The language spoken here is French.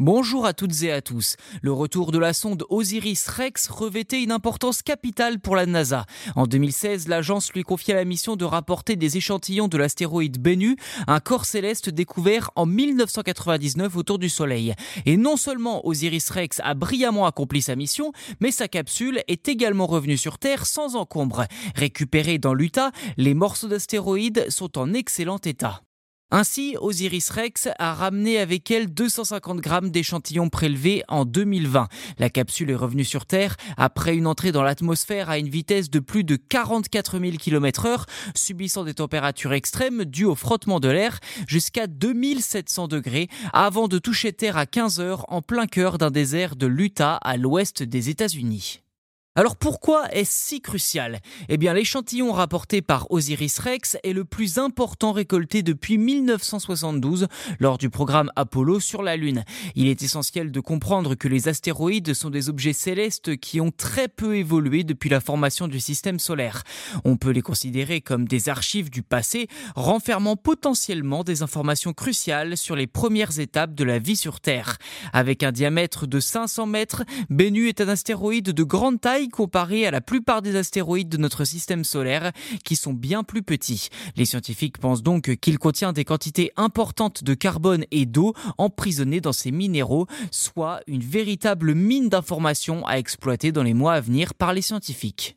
Bonjour à toutes et à tous. Le retour de la sonde Osiris-Rex revêtait une importance capitale pour la NASA. En 2016, l'agence lui confiait la mission de rapporter des échantillons de l'astéroïde Bennu, un corps céleste découvert en 1999 autour du Soleil. Et non seulement Osiris-Rex a brillamment accompli sa mission, mais sa capsule est également revenue sur Terre sans encombre. Récupérée dans l'Utah, les morceaux d'astéroïdes sont en excellent état. Ainsi, Osiris Rex a ramené avec elle 250 grammes d'échantillons prélevés en 2020. La capsule est revenue sur Terre après une entrée dans l'atmosphère à une vitesse de plus de 44 000 km heure, subissant des températures extrêmes dues au frottement de l'air jusqu'à 2700 degrés avant de toucher Terre à 15 heures en plein cœur d'un désert de l'Utah à l'ouest des États-Unis. Alors pourquoi est-ce si crucial? Eh bien l'échantillon rapporté par Osiris Rex est le plus important récolté depuis 1972 lors du programme Apollo sur la Lune. Il est essentiel de comprendre que les astéroïdes sont des objets célestes qui ont très peu évolué depuis la formation du système solaire. On peut les considérer comme des archives du passé, renfermant potentiellement des informations cruciales sur les premières étapes de la vie sur Terre. Avec un diamètre de 500 mètres, Bennu est un astéroïde de grande taille comparé à la plupart des astéroïdes de notre système solaire qui sont bien plus petits. Les scientifiques pensent donc qu'il contient des quantités importantes de carbone et d'eau emprisonnées dans ces minéraux, soit une véritable mine d'informations à exploiter dans les mois à venir par les scientifiques.